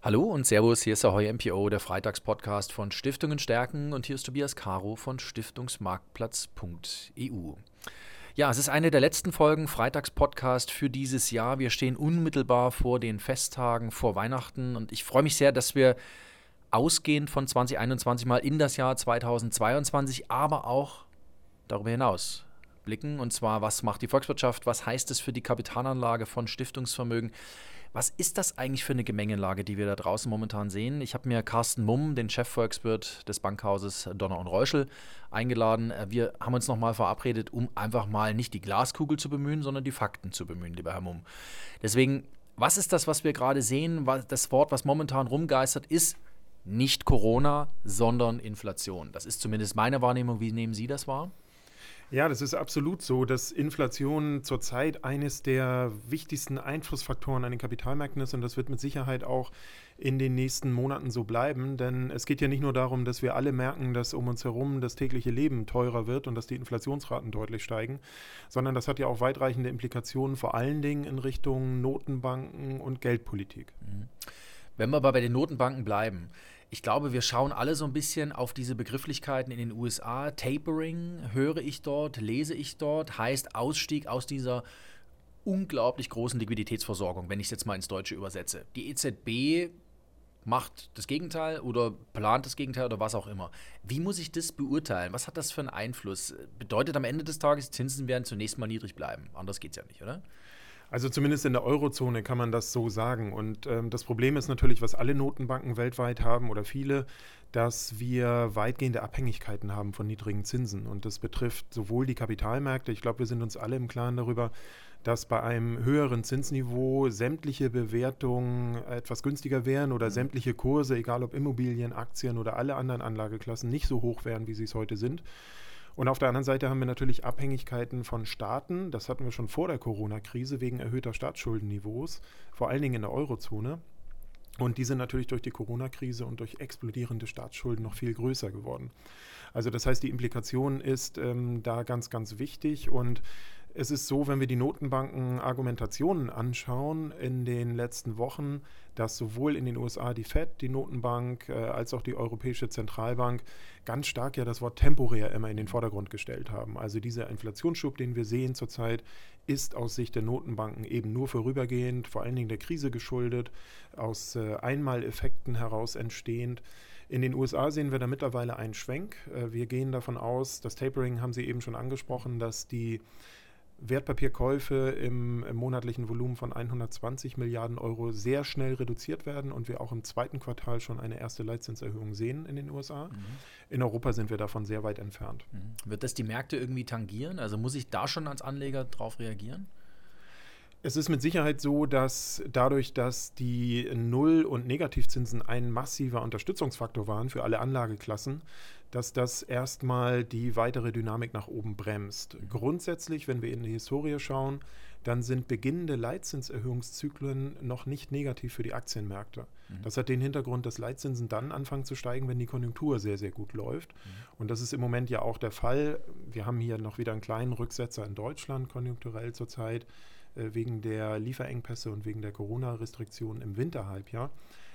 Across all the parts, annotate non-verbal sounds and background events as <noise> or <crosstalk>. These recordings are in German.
Hallo und Servus, hier ist der Heu MPO, der Freitagspodcast von Stiftungen stärken und hier ist Tobias Caro von Stiftungsmarktplatz.eu. Ja, es ist eine der letzten Folgen Freitagspodcast für dieses Jahr. Wir stehen unmittelbar vor den Festtagen, vor Weihnachten und ich freue mich sehr, dass wir ausgehend von 2021 mal in das Jahr 2022, aber auch darüber hinaus blicken. Und zwar, was macht die Volkswirtschaft? Was heißt es für die Kapitalanlage von Stiftungsvermögen? Was ist das eigentlich für eine Gemengelage, die wir da draußen momentan sehen? Ich habe mir Carsten Mumm, den Chefvolkswirt des Bankhauses Donner und Reuschel, eingeladen. Äh, wir haben uns nochmal verabredet, um einfach mal nicht die Glaskugel zu bemühen, sondern die Fakten zu bemühen, lieber Herr Mumm. Deswegen, was ist das, was wir gerade sehen? Das Wort, was momentan rumgeistert, ist nicht Corona, sondern Inflation. Das ist zumindest meine Wahrnehmung. Wie nehmen Sie das wahr? Ja, das ist absolut so, dass Inflation zurzeit eines der wichtigsten Einflussfaktoren an den Kapitalmärkten ist und das wird mit Sicherheit auch in den nächsten Monaten so bleiben, denn es geht ja nicht nur darum, dass wir alle merken, dass um uns herum das tägliche Leben teurer wird und dass die Inflationsraten deutlich steigen, sondern das hat ja auch weitreichende Implikationen, vor allen Dingen in Richtung Notenbanken und Geldpolitik. Mhm. Wenn wir aber bei den Notenbanken bleiben, ich glaube, wir schauen alle so ein bisschen auf diese Begrifflichkeiten in den USA. Tapering höre ich dort, lese ich dort, heißt Ausstieg aus dieser unglaublich großen Liquiditätsversorgung, wenn ich es jetzt mal ins Deutsche übersetze. Die EZB macht das Gegenteil oder plant das Gegenteil oder was auch immer. Wie muss ich das beurteilen? Was hat das für einen Einfluss? Bedeutet am Ende des Tages, Zinsen werden zunächst mal niedrig bleiben. Anders geht es ja nicht, oder? Also zumindest in der Eurozone kann man das so sagen. Und ähm, das Problem ist natürlich, was alle Notenbanken weltweit haben oder viele, dass wir weitgehende Abhängigkeiten haben von niedrigen Zinsen. Und das betrifft sowohl die Kapitalmärkte, ich glaube, wir sind uns alle im Klaren darüber, dass bei einem höheren Zinsniveau sämtliche Bewertungen etwas günstiger wären oder mhm. sämtliche Kurse, egal ob Immobilien, Aktien oder alle anderen Anlageklassen, nicht so hoch wären, wie sie es heute sind. Und auf der anderen Seite haben wir natürlich Abhängigkeiten von Staaten. Das hatten wir schon vor der Corona-Krise wegen erhöhter Staatsschuldenniveaus, vor allen Dingen in der Eurozone. Und die sind natürlich durch die Corona-Krise und durch explodierende Staatsschulden noch viel größer geworden. Also das heißt, die Implikation ist ähm, da ganz, ganz wichtig. Und es ist so, wenn wir die Notenbanken Argumentationen anschauen in den letzten Wochen, dass sowohl in den USA die Fed, die Notenbank, äh, als auch die Europäische Zentralbank ganz stark ja das Wort temporär immer in den Vordergrund gestellt haben. Also dieser Inflationsschub, den wir sehen zurzeit, ist aus Sicht der Notenbanken eben nur vorübergehend, vor allen Dingen der Krise geschuldet, aus äh, Einmaleffekten heraus entstehend. In den USA sehen wir da mittlerweile einen Schwenk. Äh, wir gehen davon aus, das Tapering haben Sie eben schon angesprochen, dass die Wertpapierkäufe im, im, monatlichen Volumen von 120 Milliarden Euro sehr schnell reduziert werden und wir auch im zweiten Quartal schon eine erste Leitzinserhöhung sehen in den USA. Mhm. In Europa sind wir davon sehr weit entfernt. Mhm. Wird das die Märkte irgendwie tangieren? Also muss ich da schon als Anleger darauf reagieren? Es ist mit Sicherheit so, dass dadurch, dass die Null- und Negativzinsen ein massiver Unterstützungsfaktor waren für alle Anlageklassen, dass das erstmal die weitere Dynamik nach oben bremst. Grundsätzlich, wenn wir in die Historie schauen, dann sind beginnende Leitzinserhöhungszyklen noch nicht negativ für die Aktienmärkte. Mhm. Das hat den Hintergrund, dass Leitzinsen dann anfangen zu steigen, wenn die Konjunktur sehr, sehr gut läuft. Mhm. Und das ist im Moment ja auch der Fall. Wir haben hier noch wieder einen kleinen Rücksetzer in Deutschland konjunkturell zurzeit. Äh, wegen der Lieferengpässe und wegen der Corona-Restriktionen im Winterhalbjahr.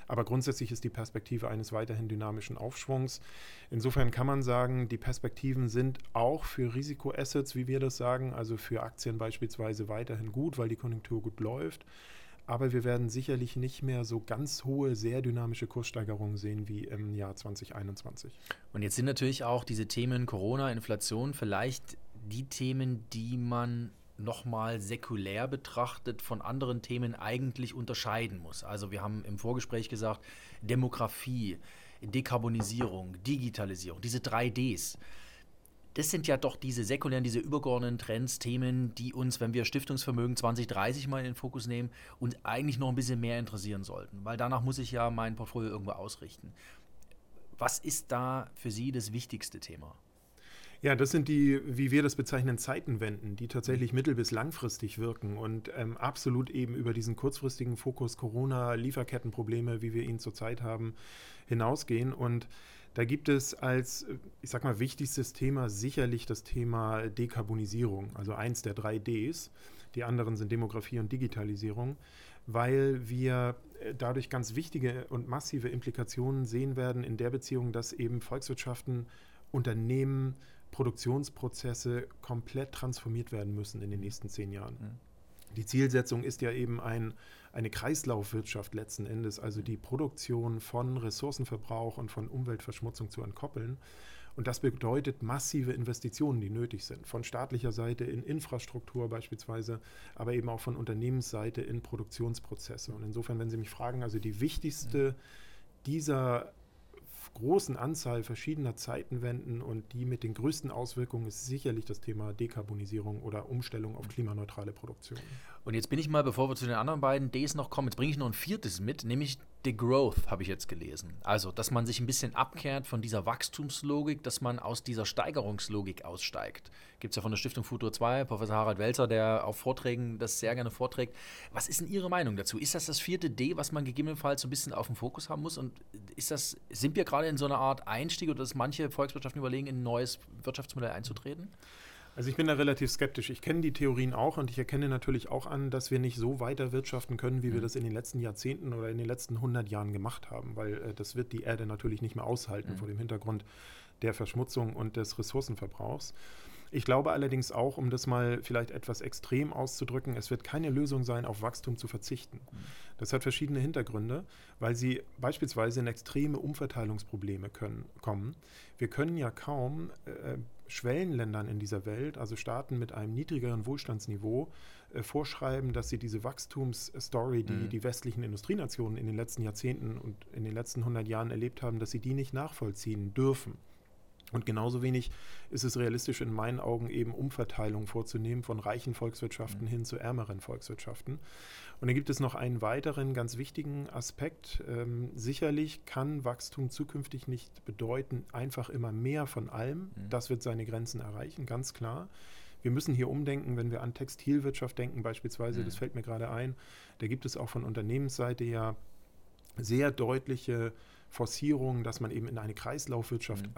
Aber grundsätzlich ist die Perspektive eines weiterhin dynamischen Aufschwungs. Insofern kann man sagen, die Perspektiven sind auch für Risikoassets, wie wir das sagen, also für Aktien beispielsweise weiterhin gut, weil die Konjunktur gut läuft. Aber wir werden sicherlich nicht mehr so ganz hohe, sehr dynamische Kurssteigerungen sehen wie im Jahr 2021. Und jetzt sind natürlich auch diese Themen Corona, Inflation vielleicht die Themen, die man nochmal säkulär betrachtet von anderen Themen eigentlich unterscheiden muss. Also wir haben im Vorgespräch gesagt, Demografie, Dekarbonisierung, Digitalisierung, diese drei Ds. Das sind ja doch diese säkulären, diese übergeordneten Trends, Themen, die uns, wenn wir Stiftungsvermögen 2030 mal in den Fokus nehmen, uns eigentlich noch ein bisschen mehr interessieren sollten, weil danach muss ich ja mein Portfolio irgendwo ausrichten. Was ist da für Sie das wichtigste Thema? Ja, das sind die, wie wir das bezeichnen, Zeitenwenden, die tatsächlich mittel- bis langfristig wirken und ähm, absolut eben über diesen kurzfristigen Fokus Corona, Lieferkettenprobleme, wie wir ihn zurzeit haben, hinausgehen. Und da gibt es als, ich sag mal, wichtigstes Thema sicherlich das Thema Dekarbonisierung, also eins der drei Ds. Die anderen sind Demografie und Digitalisierung, weil wir äh, dadurch ganz wichtige und massive Implikationen sehen werden in der Beziehung, dass eben Volkswirtschaften, Unternehmen, Produktionsprozesse komplett transformiert werden müssen in den nächsten zehn Jahren. Mhm. Die Zielsetzung ist ja eben ein, eine Kreislaufwirtschaft letzten Endes, also die Produktion von Ressourcenverbrauch und von Umweltverschmutzung zu entkoppeln. Und das bedeutet massive Investitionen, die nötig sind. Von staatlicher Seite in Infrastruktur beispielsweise, aber eben auch von Unternehmensseite in Produktionsprozesse. Und insofern, wenn Sie mich fragen, also die wichtigste dieser großen Anzahl verschiedener Zeitenwenden und die mit den größten Auswirkungen ist sicherlich das Thema Dekarbonisierung oder Umstellung auf klimaneutrale Produktion. Und jetzt bin ich mal, bevor wir zu den anderen beiden Ds noch kommen, jetzt bringe ich noch ein viertes mit, nämlich Degrowth habe ich jetzt gelesen. Also, dass man sich ein bisschen abkehrt von dieser Wachstumslogik, dass man aus dieser Steigerungslogik aussteigt. Gibt es ja von der Stiftung Futur 2, Professor Harald Welzer, der auf Vorträgen das sehr gerne vorträgt. Was ist denn Ihre Meinung dazu? Ist das das vierte D, was man gegebenenfalls so ein bisschen auf dem Fokus haben muss? Und ist das, sind wir gerade in so einer Art Einstieg oder dass manche Volkswirtschaften überlegen, in ein neues Wirtschaftsmodell einzutreten? Also ich bin da relativ skeptisch. Ich kenne die Theorien auch und ich erkenne natürlich auch an, dass wir nicht so weiter wirtschaften können, wie wir mhm. das in den letzten Jahrzehnten oder in den letzten 100 Jahren gemacht haben, weil äh, das wird die Erde natürlich nicht mehr aushalten mhm. vor dem Hintergrund der Verschmutzung und des Ressourcenverbrauchs. Ich glaube allerdings auch, um das mal vielleicht etwas extrem auszudrücken, es wird keine Lösung sein, auf Wachstum zu verzichten. Mhm. Das hat verschiedene Hintergründe, weil sie beispielsweise in extreme Umverteilungsprobleme können, kommen. Wir können ja kaum äh, Schwellenländern in dieser Welt, also Staaten mit einem niedrigeren Wohlstandsniveau, äh, vorschreiben, dass sie diese Wachstumsstory, die mhm. die westlichen Industrienationen in den letzten Jahrzehnten und in den letzten 100 Jahren erlebt haben, dass sie die nicht nachvollziehen dürfen. Und genauso wenig ist es realistisch in meinen Augen eben Umverteilung vorzunehmen von reichen Volkswirtschaften mhm. hin zu ärmeren Volkswirtschaften. Und dann gibt es noch einen weiteren ganz wichtigen Aspekt. Ähm, sicherlich kann Wachstum zukünftig nicht bedeuten, einfach immer mehr von allem. Mhm. Das wird seine Grenzen erreichen, ganz klar. Wir müssen hier umdenken, wenn wir an Textilwirtschaft denken beispielsweise, mhm. das fällt mir gerade ein, da gibt es auch von Unternehmensseite ja sehr deutliche Forcierungen, dass man eben in eine Kreislaufwirtschaft mhm.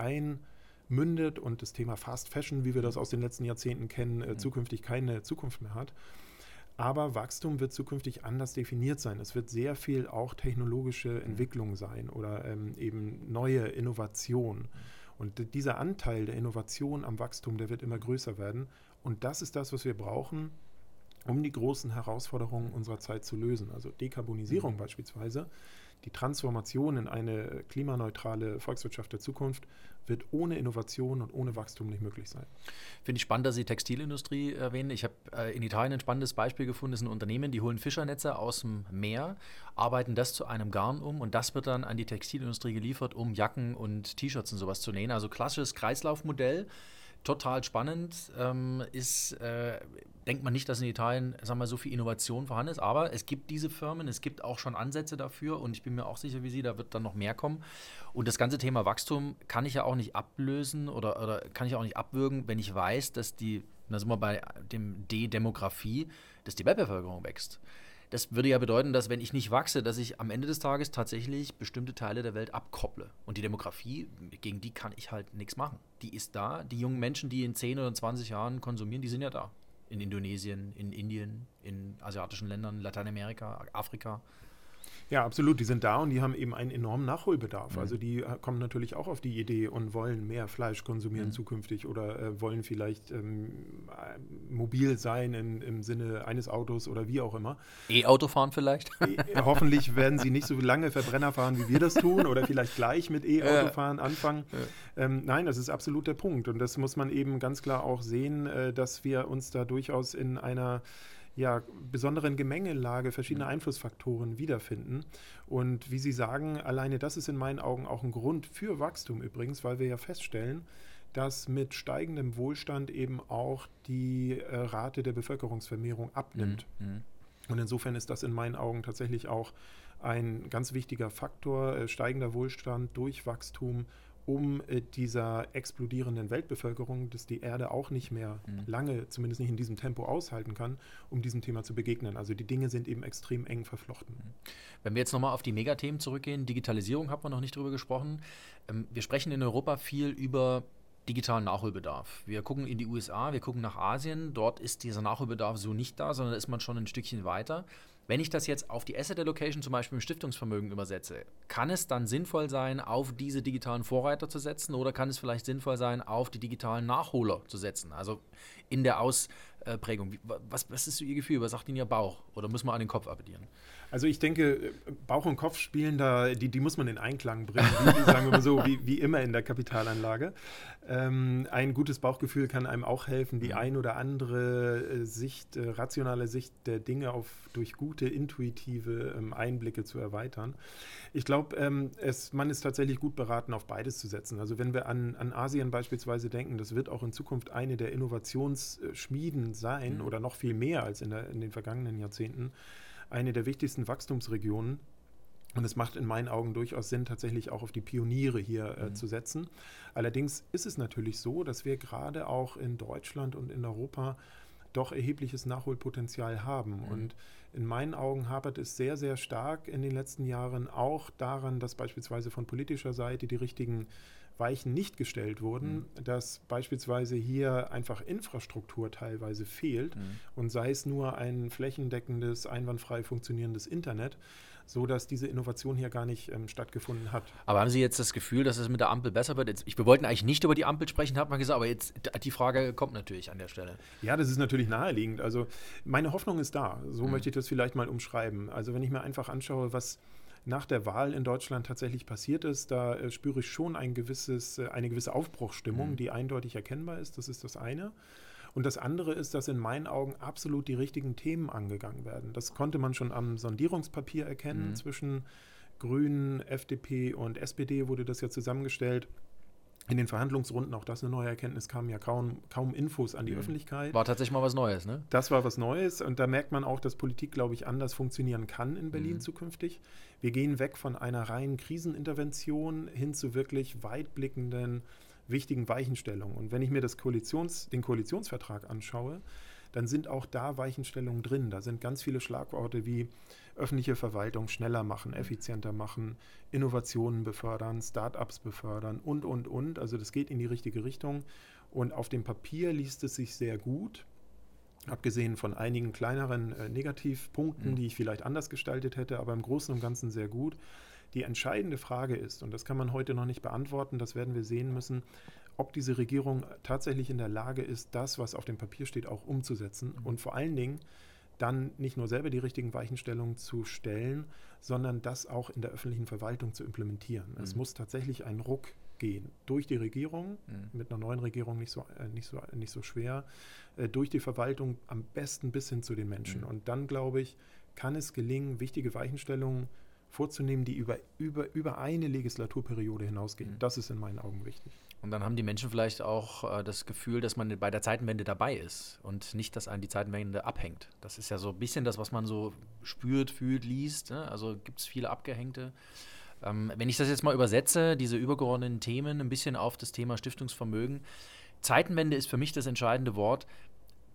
Einmündet und das Thema Fast Fashion, wie wir das aus den letzten Jahrzehnten kennen, äh, mhm. zukünftig keine Zukunft mehr hat. Aber Wachstum wird zukünftig anders definiert sein. Es wird sehr viel auch technologische mhm. Entwicklung sein oder ähm, eben neue Innovation. Und dieser Anteil der Innovation am Wachstum, der wird immer größer werden. Und das ist das, was wir brauchen, um die großen Herausforderungen unserer Zeit zu lösen. Also Dekarbonisierung mhm. beispielsweise die Transformation in eine klimaneutrale Volkswirtschaft der Zukunft wird ohne Innovation und ohne Wachstum nicht möglich sein. Finde ich spannend, dass Sie Textilindustrie erwähnen. Ich habe äh, in Italien ein spannendes Beispiel gefunden. Das ist ein Unternehmen, die holen Fischernetze aus dem Meer, arbeiten das zu einem Garn um und das wird dann an die Textilindustrie geliefert, um Jacken und T-Shirts und sowas zu nähen. Also klassisches Kreislaufmodell total spannend. Ähm, ist, äh, denkt man nicht, dass in Italien sagen wir, so viel Innovation vorhanden ist, aber es gibt diese Firmen, es gibt auch schon Ansätze dafür und ich bin mir auch sicher wie Sie, da wird dann noch mehr kommen. Und das ganze Thema Wachstum kann ich ja auch nicht ablösen oder, oder kann ich auch nicht abwürgen, wenn ich weiß, dass die, da sind wir bei dem D-Demografie, dass die Weltbevölkerung wächst. Das würde ja bedeuten, dass wenn ich nicht wachse, dass ich am Ende des Tages tatsächlich bestimmte Teile der Welt abkopple. Und die Demografie, gegen die kann ich halt nichts machen. Die ist da. Die jungen Menschen, die in 10 oder 20 Jahren konsumieren, die sind ja da. In Indonesien, in Indien, in asiatischen Ländern, Lateinamerika, Afrika. Ja, absolut. Die sind da und die haben eben einen enormen Nachholbedarf. Mhm. Also die äh, kommen natürlich auch auf die Idee und wollen mehr Fleisch konsumieren mhm. zukünftig oder äh, wollen vielleicht ähm, äh, mobil sein in, im Sinne eines Autos oder wie auch immer. E-Auto fahren vielleicht? E hoffentlich werden sie nicht so lange Verbrenner fahren, wie wir das tun oder vielleicht gleich mit E-Auto fahren anfangen. Ja. Ähm, nein, das ist absolut der Punkt und das muss man eben ganz klar auch sehen, äh, dass wir uns da durchaus in einer ja, besonderen Gemengelage verschiedener mhm. Einflussfaktoren wiederfinden. Und wie Sie sagen, alleine das ist in meinen Augen auch ein Grund für Wachstum übrigens, weil wir ja feststellen, dass mit steigendem Wohlstand eben auch die äh, Rate der Bevölkerungsvermehrung abnimmt. Mhm. mhm. Und insofern ist das in meinen Augen tatsächlich auch ein ganz wichtiger Faktor, äh, steigender Wohlstand durch Wachstum um äh, dieser explodierenden Weltbevölkerung, dass die Erde auch nicht mehr mhm. lange, zumindest nicht in diesem Tempo aushalten kann, um diesem Thema zu begegnen. Also die Dinge sind eben extrem eng verflochten. Mhm. Wenn wir jetzt nochmal auf die Megathemen zurückgehen, Digitalisierung haben wir noch nicht drüber gesprochen. Ähm, wir sprechen in Europa viel über digitalen Nachholbedarf. Wir gucken in die USA, wir gucken nach Asien, dort ist dieser Nachholbedarf so nicht da, sondern da ist man schon ein Stückchen weiter. Wenn ich das jetzt auf die Asset Allocation zum Beispiel im Stiftungsvermögen übersetze, kann es dann sinnvoll sein, auf diese digitalen Vorreiter zu setzen oder kann es vielleicht sinnvoll sein, auf die digitalen Nachholer zu setzen? Also in der Ausprägung. Was, was ist so Ihr Gefühl? Was sagt Ihnen Ihr Bauch? Oder muss man an den Kopf appellieren? Also ich denke, Bauch und Kopf spielen da, die, die muss man in Einklang bringen, wie, sagen wir mal so, wie, wie immer in der Kapitalanlage. Ähm, ein gutes Bauchgefühl kann einem auch helfen, die mhm. ein oder andere äh, Sicht, äh, rationale Sicht der Dinge auf, durch gute, intuitive ähm, Einblicke zu erweitern. Ich glaube, ähm, man ist tatsächlich gut beraten, auf beides zu setzen. Also wenn wir an, an Asien beispielsweise denken, das wird auch in Zukunft eine der Innovationsschmieden sein mhm. oder noch viel mehr als in, der, in den vergangenen Jahrzehnten eine der wichtigsten Wachstumsregionen. Und es macht in meinen Augen durchaus Sinn, tatsächlich auch auf die Pioniere hier äh, mhm. zu setzen. Allerdings ist es natürlich so, dass wir gerade auch in Deutschland und in Europa doch erhebliches Nachholpotenzial haben. Mhm. Und in meinen Augen hapert es sehr, sehr stark in den letzten Jahren auch daran, dass beispielsweise von politischer Seite die richtigen Weichen nicht gestellt wurden, mhm. dass beispielsweise hier einfach Infrastruktur teilweise fehlt mhm. und sei es nur ein flächendeckendes, einwandfrei funktionierendes Internet, so dass diese Innovation hier gar nicht ähm, stattgefunden hat. Aber haben Sie jetzt das Gefühl, dass es mit der Ampel besser wird? Jetzt, ich, wir wollten eigentlich nicht über die Ampel sprechen, hat man gesagt, aber jetzt die Frage kommt natürlich an der Stelle. Ja, das ist natürlich naheliegend. Also meine Hoffnung ist da. So mhm. möchte ich das vielleicht mal umschreiben. Also wenn ich mir einfach anschaue, was nach der Wahl in Deutschland tatsächlich passiert ist, da äh, spüre ich schon ein gewisses, äh, eine gewisse Aufbruchsstimmung, mhm. die eindeutig erkennbar ist. Das ist das eine. Und das andere ist, dass in meinen Augen absolut die richtigen Themen angegangen werden. Das konnte man schon am Sondierungspapier erkennen mhm. zwischen Grünen, FDP und SPD wurde das ja zusammengestellt in den Verhandlungsrunden, auch das eine neue Erkenntnis, kamen ja kaum, kaum Infos an die mhm. Öffentlichkeit. War tatsächlich mal was Neues, ne? Das war was Neues und da merkt man auch, dass Politik, glaube ich, anders funktionieren kann in Berlin mhm. zukünftig. Wir gehen weg von einer reinen Krisenintervention hin zu wirklich weitblickenden, wichtigen Weichenstellungen. Und wenn ich mir das Koalitions, den Koalitionsvertrag anschaue, dann sind auch da Weichenstellungen drin. Da sind ganz viele Schlagworte wie öffentliche Verwaltung schneller machen, effizienter machen, Innovationen befördern, Startups befördern und, und, und. Also das geht in die richtige Richtung. Und auf dem Papier liest es sich sehr gut, abgesehen von einigen kleineren äh, Negativpunkten, mhm. die ich vielleicht anders gestaltet hätte, aber im Großen und Ganzen sehr gut. Die entscheidende Frage ist, und das kann man heute noch nicht beantworten, das werden wir sehen müssen, ob diese Regierung tatsächlich in der Lage ist, das, was auf dem Papier steht, auch umzusetzen mhm. und vor allen Dingen dann nicht nur selber die richtigen Weichenstellungen zu stellen, sondern das auch in der öffentlichen Verwaltung zu implementieren. Mhm. Es muss tatsächlich ein Ruck gehen durch die Regierung, mhm. mit einer neuen Regierung nicht so, äh, nicht so, nicht so schwer, äh, durch die Verwaltung am besten bis hin zu den Menschen. Mhm. Und dann, glaube ich, kann es gelingen, wichtige Weichenstellungen vorzunehmen, die über, über, über eine Legislaturperiode hinausgehen. Mhm. Das ist in meinen Augen wichtig. Und dann haben die Menschen vielleicht auch äh, das Gefühl, dass man bei der Zeitenwende dabei ist und nicht, dass einen die Zeitenwende abhängt. Das ist ja so ein bisschen das, was man so spürt, fühlt, liest. Ne? Also gibt es viele Abgehängte. Ähm, wenn ich das jetzt mal übersetze, diese übergeordneten Themen, ein bisschen auf das Thema Stiftungsvermögen. Zeitenwende ist für mich das entscheidende Wort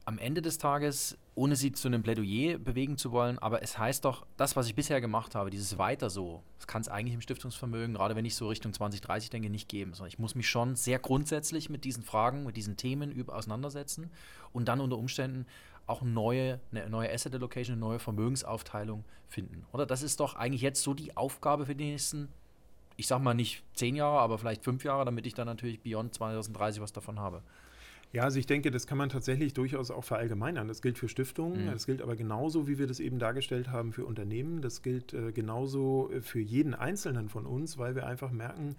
am Ende des Tages, ohne sie zu einem Plädoyer bewegen zu wollen, aber es heißt doch, das, was ich bisher gemacht habe, dieses Weiter so, das kann es eigentlich im Stiftungsvermögen, gerade wenn ich so Richtung 2030 denke, nicht geben. Sondern ich muss mich schon sehr grundsätzlich mit diesen Fragen, mit diesen Themen auseinandersetzen und dann unter Umständen auch neue, eine neue Asset Allocation, eine neue Vermögensaufteilung finden. Oder das ist doch eigentlich jetzt so die Aufgabe für die nächsten, ich sag mal nicht zehn Jahre, aber vielleicht fünf Jahre, damit ich dann natürlich beyond 2030 was davon habe. Ja, also ich denke, das kann man tatsächlich durchaus auch verallgemeinern. Das gilt für Stiftungen, mhm. das gilt aber genauso, wie wir das eben dargestellt haben, für Unternehmen. Das gilt äh, genauso äh, für jeden Einzelnen von uns, weil wir einfach merken,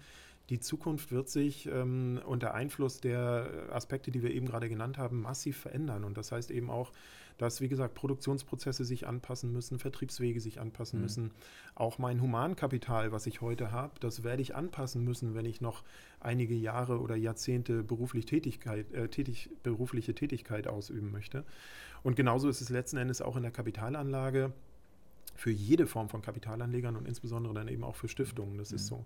die Zukunft wird sich ähm, unter Einfluss der Aspekte, die wir eben gerade genannt haben, massiv verändern. Und das heißt eben auch, dass, wie gesagt, Produktionsprozesse sich anpassen müssen, Vertriebswege sich anpassen mhm. müssen. Auch mein Humankapital, was ich heute habe, das werde ich anpassen müssen, wenn ich noch einige Jahre oder Jahrzehnte beruflich Tätigkeit, äh, tätig, berufliche Tätigkeit ausüben möchte. Und genauso ist es letzten Endes auch in der Kapitalanlage für jede Form von Kapitalanlegern und insbesondere dann eben auch für Stiftungen. Das mhm. ist so.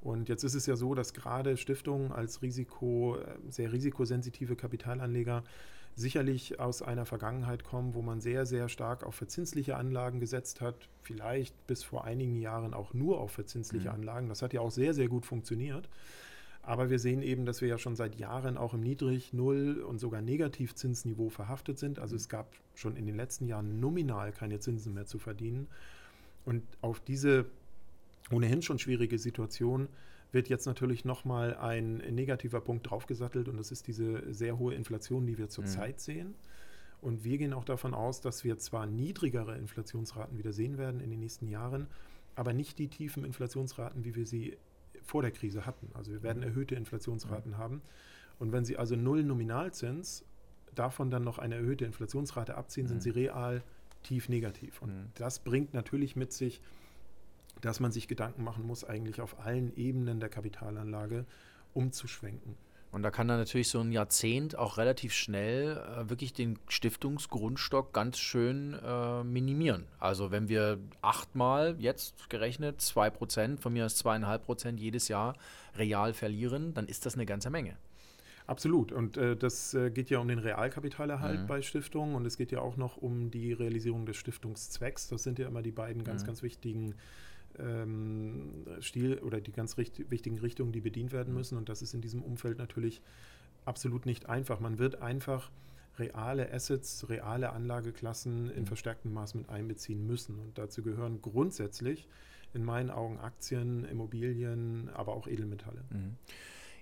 Und jetzt ist es ja so, dass gerade Stiftungen als Risiko, äh, sehr risikosensitive Kapitalanleger sicherlich aus einer Vergangenheit kommen, wo man sehr, sehr stark auf verzinsliche Anlagen gesetzt hat, vielleicht bis vor einigen Jahren auch nur auf verzinsliche mhm. Anlagen. Das hat ja auch sehr, sehr gut funktioniert. Aber wir sehen eben, dass wir ja schon seit Jahren auch im Niedrig-, Null- und sogar Negativzinsniveau verhaftet sind. Also es gab schon in den letzten Jahren nominal keine Zinsen mehr zu verdienen. Und auf diese ohnehin schon schwierige Situation wird jetzt natürlich nochmal ein negativer Punkt draufgesattelt und das ist diese sehr hohe Inflation, die wir zurzeit mhm. sehen. Und wir gehen auch davon aus, dass wir zwar niedrigere Inflationsraten wieder sehen werden in den nächsten Jahren, aber nicht die tiefen Inflationsraten, wie wir sie vor der Krise hatten. Also wir werden mhm. erhöhte Inflationsraten mhm. haben. Und wenn Sie also null Nominalzins, davon dann noch eine erhöhte Inflationsrate abziehen, mhm. sind Sie real tief negativ. Und mhm. das bringt natürlich mit sich, dass man sich Gedanken machen muss, eigentlich auf allen Ebenen der Kapitalanlage umzuschwenken. Und da kann dann natürlich so ein Jahrzehnt auch relativ schnell äh, wirklich den Stiftungsgrundstock ganz schön äh, minimieren. Also wenn wir achtmal jetzt gerechnet, zwei Prozent, von mir aus zweieinhalb Prozent jedes Jahr real verlieren, dann ist das eine ganze Menge. Absolut. Und äh, das äh, geht ja um den Realkapitalerhalt mhm. bei Stiftungen und es geht ja auch noch um die Realisierung des Stiftungszwecks. Das sind ja immer die beiden ganz, mhm. ganz wichtigen ähm, Stil oder die ganz richt wichtigen Richtungen, die bedient werden müssen. Und das ist in diesem Umfeld natürlich absolut nicht einfach. Man wird einfach reale Assets, reale Anlageklassen in mhm. verstärktem Maß mit einbeziehen müssen. Und dazu gehören grundsätzlich in meinen Augen Aktien, Immobilien, aber auch Edelmetalle. Mhm.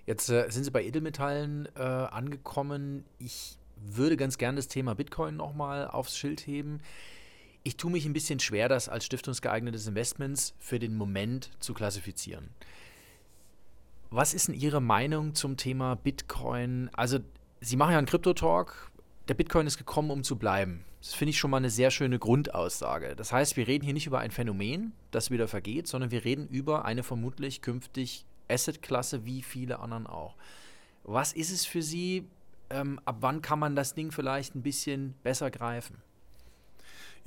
Jetzt äh, sind Sie bei Edelmetallen äh, angekommen. Ich würde ganz gerne das Thema Bitcoin nochmal aufs Schild heben. Ich tue mich ein bisschen schwer, das als stiftungsgeeignetes Investments für den Moment zu klassifizieren. Was ist denn Ihre Meinung zum Thema Bitcoin? Also, Sie machen ja einen Krypto-Talk. Der Bitcoin ist gekommen, um zu bleiben. Das finde ich schon mal eine sehr schöne Grundaussage. Das heißt, wir reden hier nicht über ein Phänomen, das wieder vergeht, sondern wir reden über eine vermutlich künftig Asset-Klasse wie viele anderen auch. Was ist es für Sie? Ähm, ab wann kann man das Ding vielleicht ein bisschen besser greifen?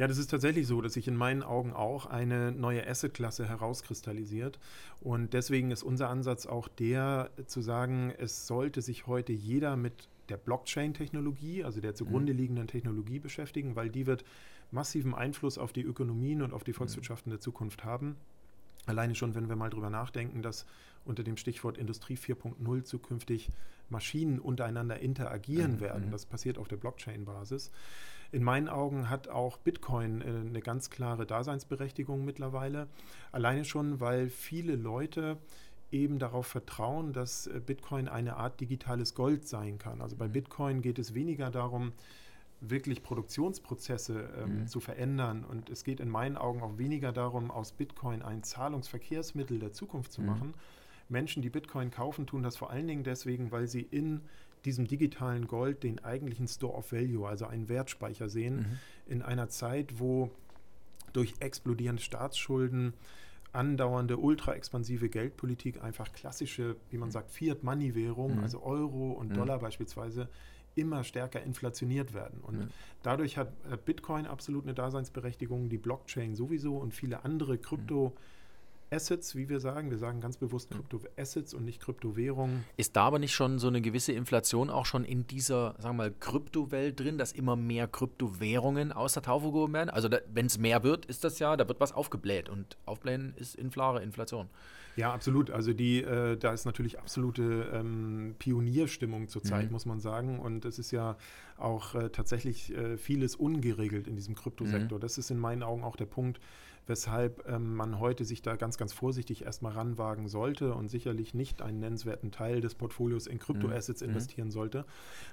Ja, das ist tatsächlich so, dass sich in meinen Augen auch eine neue Asset-Klasse herauskristallisiert. Und deswegen ist unser Ansatz auch der, zu sagen, es sollte sich heute jeder mit der Blockchain-Technologie, also der zugrunde mhm. liegenden Technologie beschäftigen, weil die wird massiven Einfluss auf die Ökonomien und auf die mhm. Volkswirtschaften der Zukunft haben. Alleine schon, wenn wir mal drüber nachdenken, dass unter dem Stichwort Industrie 4.0 zukünftig Maschinen untereinander interagieren mhm. werden. Mhm. Das passiert auf der Blockchain-Basis. In meinen Augen hat auch Bitcoin äh, eine ganz klare Daseinsberechtigung mittlerweile. Alleine schon, weil viele Leute eben darauf vertrauen, dass äh, Bitcoin eine Art digitales Gold sein kann. Also bei mhm. Bitcoin geht es weniger darum, wirklich Produktionsprozesse ähm, mhm. zu verändern. Und es geht in meinen Augen auch weniger darum, aus Bitcoin ein Zahlungsverkehrsmittel der Zukunft zu mhm. machen. Menschen, die Bitcoin kaufen, tun das vor allen Dingen deswegen, weil sie in diesem digitalen Gold den eigentlichen Store of Value, also einen Wertspeicher sehen, mhm. in einer Zeit, wo durch explodierende Staatsschulden, andauernde ultra-expansive Geldpolitik einfach klassische, wie man mhm. sagt, Fiat-Money-Währungen, mhm. also Euro und mhm. Dollar beispielsweise, immer stärker inflationiert werden. Und dadurch hat äh, Bitcoin absolut eine Daseinsberechtigung, die Blockchain sowieso und viele andere Krypto- Assets, wie wir sagen. Wir sagen ganz bewusst Kryptoassets und nicht Kryptowährungen. Ist da aber nicht schon so eine gewisse Inflation auch schon in dieser, sagen wir mal, Kryptowelt drin, dass immer mehr Kryptowährungen aus der Taufe gehoben werden? Also wenn es mehr wird, ist das ja, da wird was aufgebläht und aufblähen ist inflare Inflation. Ja, absolut. Also die, äh, da ist natürlich absolute ähm, Pionierstimmung zurzeit, mhm. muss man sagen. Und es ist ja auch äh, tatsächlich äh, vieles ungeregelt in diesem Kryptosektor. Mhm. Das ist in meinen Augen auch der Punkt, weshalb ähm, man heute sich da ganz, ganz vorsichtig erstmal ranwagen sollte und sicherlich nicht einen nennenswerten Teil des Portfolios in Kryptoassets mhm. investieren sollte.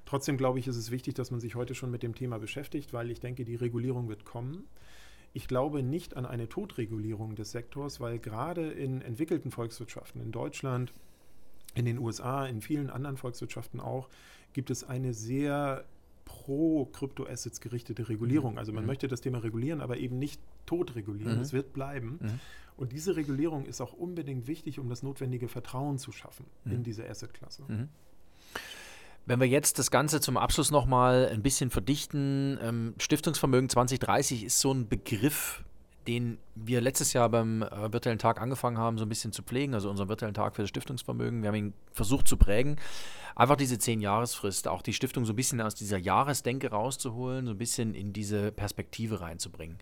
Trotzdem glaube ich, ist es wichtig, dass man sich heute schon mit dem Thema beschäftigt, weil ich denke, die Regulierung wird kommen. Ich glaube nicht an eine Totregulierung des Sektors, weil gerade in entwickelten Volkswirtschaften, in Deutschland, in den USA, in vielen anderen Volkswirtschaften auch, gibt es eine sehr pro Kryptoassets gerichtete Regulierung. Mhm. Also man mhm. möchte das Thema regulieren, aber eben nicht tot regulieren. Mhm. Es wird bleiben. Mhm. Und diese Regulierung ist auch unbedingt wichtig, um das notwendige Vertrauen zu schaffen mhm. in diese Assetklasse. Wenn wir jetzt das Ganze zum Abschluss nochmal ein bisschen verdichten, ähm, Stiftungsvermögen 2030 ist so ein Begriff, den wir letztes Jahr beim äh, virtuellen Tag angefangen haben, so ein bisschen zu pflegen, also unseren virtuellen Tag für das Stiftungsvermögen. Wir haben ihn versucht zu prägen. Einfach diese zehn Jahresfrist, auch die Stiftung so ein bisschen aus dieser Jahresdenke rauszuholen, so ein bisschen in diese Perspektive reinzubringen.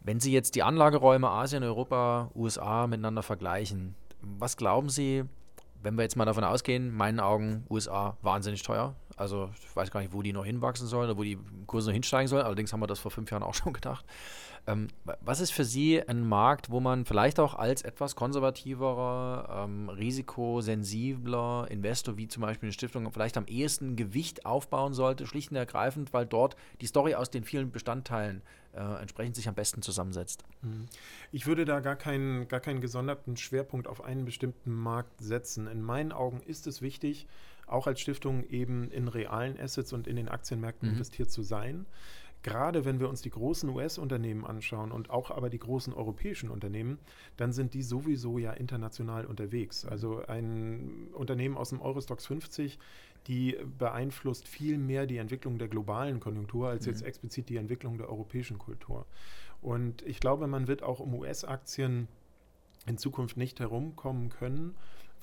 Wenn Sie jetzt die Anlageräume Asien, Europa, USA miteinander vergleichen, was glauben Sie, wenn wir jetzt mal davon ausgehen, in meinen Augen USA wahnsinnig teuer. Also ich weiß gar nicht, wo die noch hinwachsen sollen oder wo die Kurse noch hinsteigen sollen. Allerdings haben wir das vor fünf Jahren auch schon <laughs> gedacht. Ähm, was ist für Sie ein Markt, wo man vielleicht auch als etwas konservativerer, ähm, risikosensibler Investor, wie zum Beispiel eine Stiftung, vielleicht am ehesten Gewicht aufbauen sollte, schlicht und ergreifend, weil dort die Story aus den vielen Bestandteilen äh, entsprechend sich am besten zusammensetzt? Mhm. Ich würde da gar keinen, gar keinen gesonderten Schwerpunkt auf einen bestimmten Markt setzen. In meinen Augen ist es wichtig, auch als Stiftung eben in realen Assets und in den Aktienmärkten mhm. investiert zu sein gerade wenn wir uns die großen US-Unternehmen anschauen und auch aber die großen europäischen Unternehmen, dann sind die sowieso ja international unterwegs. Also ein Unternehmen aus dem Eurostox 50, die beeinflusst viel mehr die Entwicklung der globalen Konjunktur als mhm. jetzt explizit die Entwicklung der europäischen Kultur. Und ich glaube, man wird auch um US-Aktien in Zukunft nicht herumkommen können,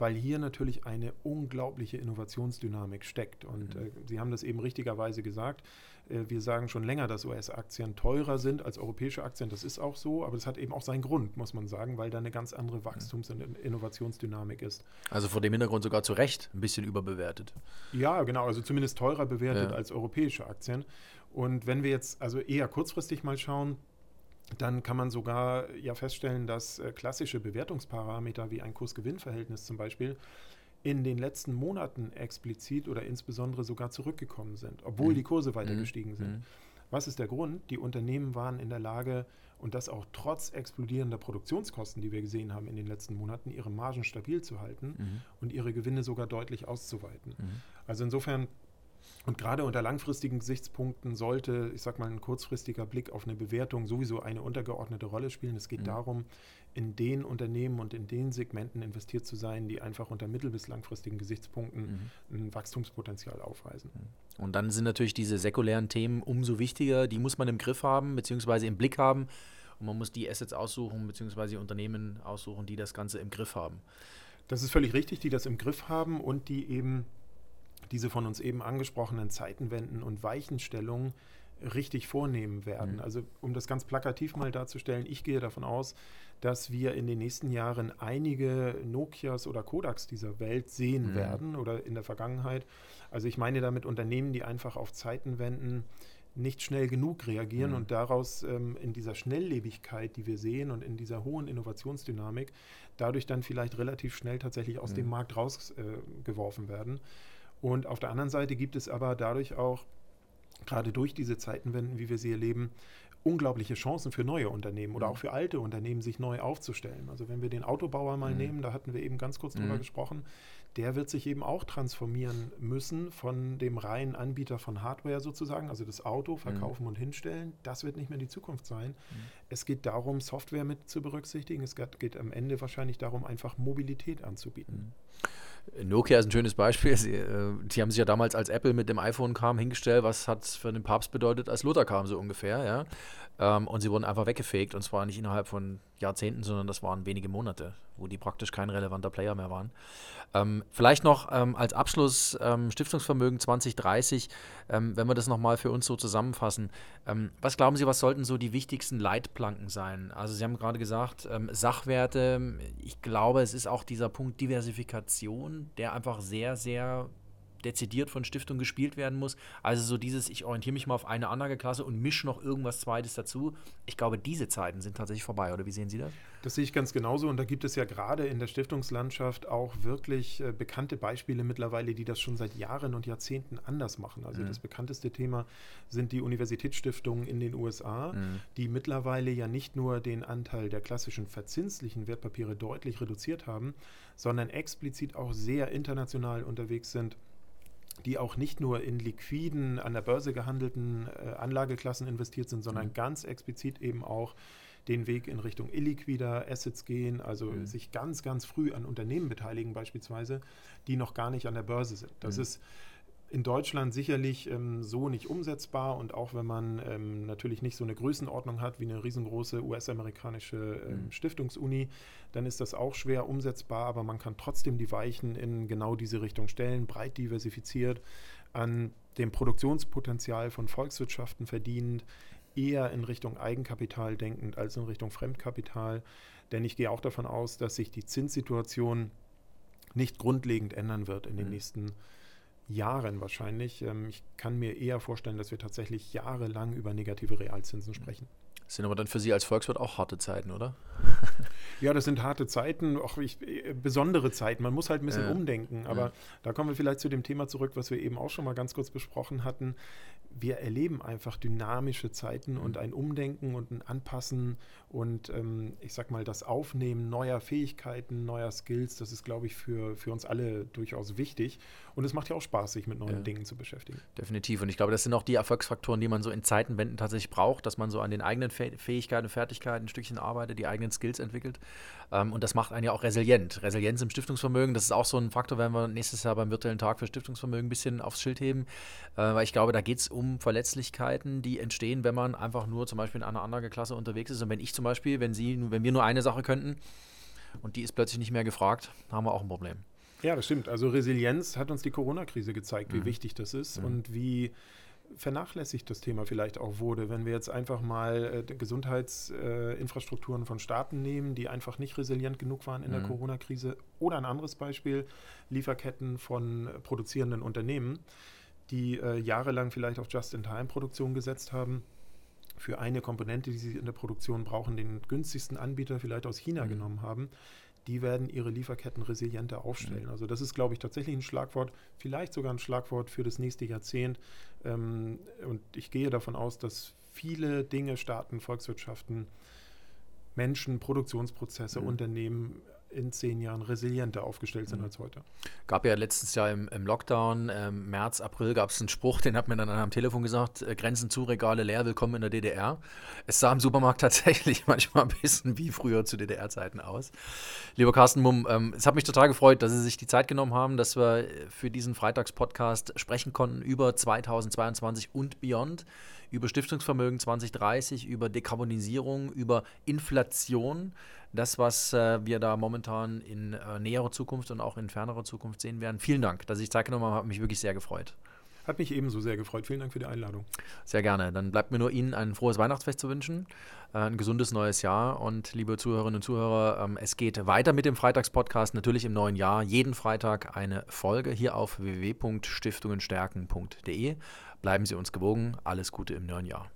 weil hier natürlich eine unglaubliche Innovationsdynamik steckt. Und mhm. äh, Sie haben das eben richtigerweise gesagt. Äh, wir sagen schon länger, dass US-Aktien teurer sind als europäische Aktien. Das ist auch so, aber das hat eben auch seinen Grund, muss man sagen, weil da eine ganz andere Wachstums- und Innovationsdynamik ist. Also vor dem Hintergrund sogar zu Recht ein bisschen überbewertet. Ja, genau, also zumindest teurer bewertet ja. als europäische Aktien. Und wenn wir jetzt also eher kurzfristig mal schauen, dann kann man sogar ja feststellen, dass äh, klassische Bewertungsparameter wie ein Kurs-Gewinn-Verhältnis zum Beispiel in den letzten Monaten explizit oder insbesondere sogar zurückgekommen sind, obwohl mhm. die Kurse weiter mhm. gestiegen sind. Mhm. Was ist der Grund? Die Unternehmen waren in der Lage, und das auch trotz explodierender Produktionskosten, die wir gesehen haben in den letzten Monaten, ihre Margen stabil zu halten mhm. und ihre Gewinne sogar deutlich auszuweiten. Mhm. Also insofern und gerade unter langfristigen Gesichtspunkten sollte, ich sag mal, ein kurzfristiger Blick auf eine Bewertung sowieso eine untergeordnete Rolle spielen. Es geht mhm. darum, in den Unternehmen und in den Segmenten investiert zu sein, die einfach unter mittel- bis langfristigen Gesichtspunkten mhm. ein Wachstumspotenzial aufweisen. Mhm. Und dann sind natürlich diese säkulären Themen umso wichtiger. Die muss man im Griff haben, beziehungsweise im Blick haben. Und man muss die Assets aussuchen, beziehungsweise Unternehmen aussuchen, die das Ganze im Griff haben. Das ist völlig richtig, die das im Griff haben und die eben diese von uns eben angesprochenen Zeitenwenden und Weichenstellungen richtig vornehmen werden. Mhm. Also um das ganz plakativ mal darzustellen, ich gehe davon aus, dass wir in den nächsten Jahren einige Nokias oder Kodaks dieser Welt sehen mhm. werden oder in der Vergangenheit. Also ich meine damit Unternehmen, die einfach auf Zeitenwenden nicht schnell genug reagieren mhm. und daraus ähm, in dieser Schnelllebigkeit, die wir sehen und in dieser hohen Innovationsdynamik, dadurch dann vielleicht relativ schnell tatsächlich aus mhm. dem Markt rausgeworfen äh, werden. Und auf der anderen Seite gibt es aber dadurch auch, gerade durch diese Zeitenwenden, wie wir sie erleben, unglaubliche Chancen für neue Unternehmen oder mhm. auch für alte Unternehmen, sich neu aufzustellen. Also wenn wir den Autobauer mal mhm. nehmen, da hatten wir eben ganz kurz drüber mhm. gesprochen, der wird sich eben auch transformieren müssen von dem reinen Anbieter von Hardware sozusagen, also das Auto verkaufen mhm. und hinstellen. Das wird nicht mehr die Zukunft sein. Mhm. Es geht darum, Software mit zu berücksichtigen. Es geht am Ende wahrscheinlich darum, einfach Mobilität anzubieten. Nokia ist ein schönes Beispiel. <laughs> Sie, äh, die haben sich ja damals, als Apple mit dem iPhone kam, hingestellt, was hat es für den Papst bedeutet, als Luther kam, so ungefähr. Ja? Ähm, und sie wurden einfach weggefegt. Und zwar nicht innerhalb von Jahrzehnten, sondern das waren wenige Monate, wo die praktisch kein relevanter Player mehr waren. Ähm, vielleicht noch ähm, als Abschluss ähm, Stiftungsvermögen 2030, ähm, wenn wir das nochmal für uns so zusammenfassen. Ähm, was glauben Sie, was sollten so die wichtigsten Leitplanken sein? Also Sie haben gerade gesagt, Sachwerte. Ich glaube, es ist auch dieser Punkt Diversifikation, der einfach sehr, sehr dezidiert von Stiftung gespielt werden muss. Also so dieses, ich orientiere mich mal auf eine Anlageklasse und mische noch irgendwas Zweites dazu. Ich glaube, diese Zeiten sind tatsächlich vorbei, oder wie sehen Sie das? Das sehe ich ganz genauso und da gibt es ja gerade in der Stiftungslandschaft auch wirklich äh, bekannte Beispiele mittlerweile, die das schon seit Jahren und Jahrzehnten anders machen. Also mhm. das bekannteste Thema sind die Universitätsstiftungen in den USA, mhm. die mittlerweile ja nicht nur den Anteil der klassischen verzinslichen Wertpapiere deutlich reduziert haben, sondern explizit auch sehr international unterwegs sind die auch nicht nur in liquiden, an der Börse gehandelten äh, Anlageklassen investiert sind, sondern mhm. ganz explizit eben auch den Weg in Richtung illiquider Assets gehen, also mhm. sich ganz, ganz früh an Unternehmen beteiligen beispielsweise, die noch gar nicht an der Börse sind. Das mhm. ist in Deutschland sicherlich ähm, so nicht umsetzbar und auch wenn man ähm, natürlich nicht so eine Größenordnung hat wie eine riesengroße US-amerikanische ähm, mhm. Stiftungsuni, dann ist das auch schwer umsetzbar, aber man kann trotzdem die Weichen in genau diese Richtung stellen, breit diversifiziert, an dem Produktionspotenzial von Volkswirtschaften verdienend, eher in Richtung Eigenkapital denkend als in Richtung Fremdkapital. Denn ich gehe auch davon aus, dass sich die Zinssituation nicht grundlegend ändern wird in den mhm. nächsten Jahren wahrscheinlich. Ähm, ich kann mir eher vorstellen, dass wir tatsächlich jahrelang über negative Realzinsen sprechen. Das sind aber dann für Sie als Volkswirt auch harte Zeiten, oder? ja, das sind harte Zeiten, auch ich, äh, besondere Zeiten. Man muss halt ein bisschen ja. umdenken. Aber ja. da kommen wir vielleicht zu dem Thema zurück, was wir eben auch schon mal ganz kurz besprochen hatten wir erleben einfach dynamische Zeiten und ein Umdenken und ein Anpassen und ähm, ich sag mal, das Aufnehmen neuer Fähigkeiten, neuer Skills, das ist, glaube ich, für, für uns alle durchaus wichtig. Und es macht ja auch Spaß, sich mit neuen ja. Dingen zu beschäftigen. Definitiv. Und ich glaube, das sind auch die Erfolgsfaktoren, die man so in Zeitenwenden tatsächlich braucht, dass man so an den eigenen Fähigkeiten und Fertigkeiten ein Stückchen arbeitet, die eigenen Skills entwickelt. Ähm, und das macht einen ja auch resilient. Resilienz im Stiftungsvermögen, das ist auch so ein Faktor, wenn wir nächstes Jahr beim virtuellen Tag für Stiftungsvermögen ein bisschen aufs Schild heben. Äh, weil ich glaube, da geht es um Verletzlichkeiten, die entstehen, wenn man einfach nur zum Beispiel in einer anderen Klasse unterwegs ist. Und wenn ich zum Beispiel, wenn Sie, wenn wir nur eine Sache könnten und die ist plötzlich nicht mehr gefragt, haben wir auch ein Problem. Ja, das stimmt. Also Resilienz hat uns die Corona-Krise gezeigt, wie mhm. wichtig das ist mhm. und wie vernachlässigt das Thema vielleicht auch wurde. Wenn wir jetzt einfach mal äh, Gesundheitsinfrastrukturen äh, von Staaten nehmen, die einfach nicht resilient genug waren in mhm. der Corona-Krise. Oder ein anderes Beispiel, Lieferketten von produzierenden Unternehmen die äh, jahrelang vielleicht auf Just-in-Time-Produktion gesetzt haben, für eine Komponente, die sie in der Produktion brauchen, den günstigsten Anbieter vielleicht aus China mhm. genommen haben, die werden ihre Lieferketten resilienter aufstellen. Mhm. Also das ist, glaube ich, tatsächlich ein Schlagwort, vielleicht sogar ein Schlagwort für das nächste Jahrzehnt. Ähm, und ich gehe davon aus, dass viele Dinge, Staaten, Volkswirtschaften, Menschen, Produktionsprozesse, mhm. Unternehmen in zehn Jahren resilienter aufgestellt sind mhm. als heute. Gab ja letztes Jahr im, im Lockdown, ähm, März, April, gab es einen Spruch, den hat mir dann am Telefon gesagt, äh, Grenzen zu, Regale leer, willkommen in der DDR. Es sah im Supermarkt <laughs> tatsächlich manchmal ein bisschen wie früher zu DDR-Zeiten aus. Lieber Carsten Mumm, ähm, es hat mich total gefreut, dass Sie sich die Zeit genommen haben, dass wir für diesen Freitagspodcast sprechen konnten über 2022 und Beyond über Stiftungsvermögen 2030, über Dekarbonisierung, über Inflation. Das, was äh, wir da momentan in äh, näherer Zukunft und auch in fernerer Zukunft sehen werden. Vielen Dank, dass ich Zeit genommen habe, hat mich wirklich sehr gefreut. Hat mich ebenso sehr gefreut. Vielen Dank für die Einladung. Sehr gerne. Dann bleibt mir nur Ihnen ein frohes Weihnachtsfest zu wünschen, äh, ein gesundes neues Jahr und liebe Zuhörerinnen und Zuhörer, ähm, es geht weiter mit dem Freitagspodcast, natürlich im neuen Jahr. Jeden Freitag eine Folge hier auf www.stiftungenstärken.de. Bleiben Sie uns gewogen. Alles Gute im neuen Jahr.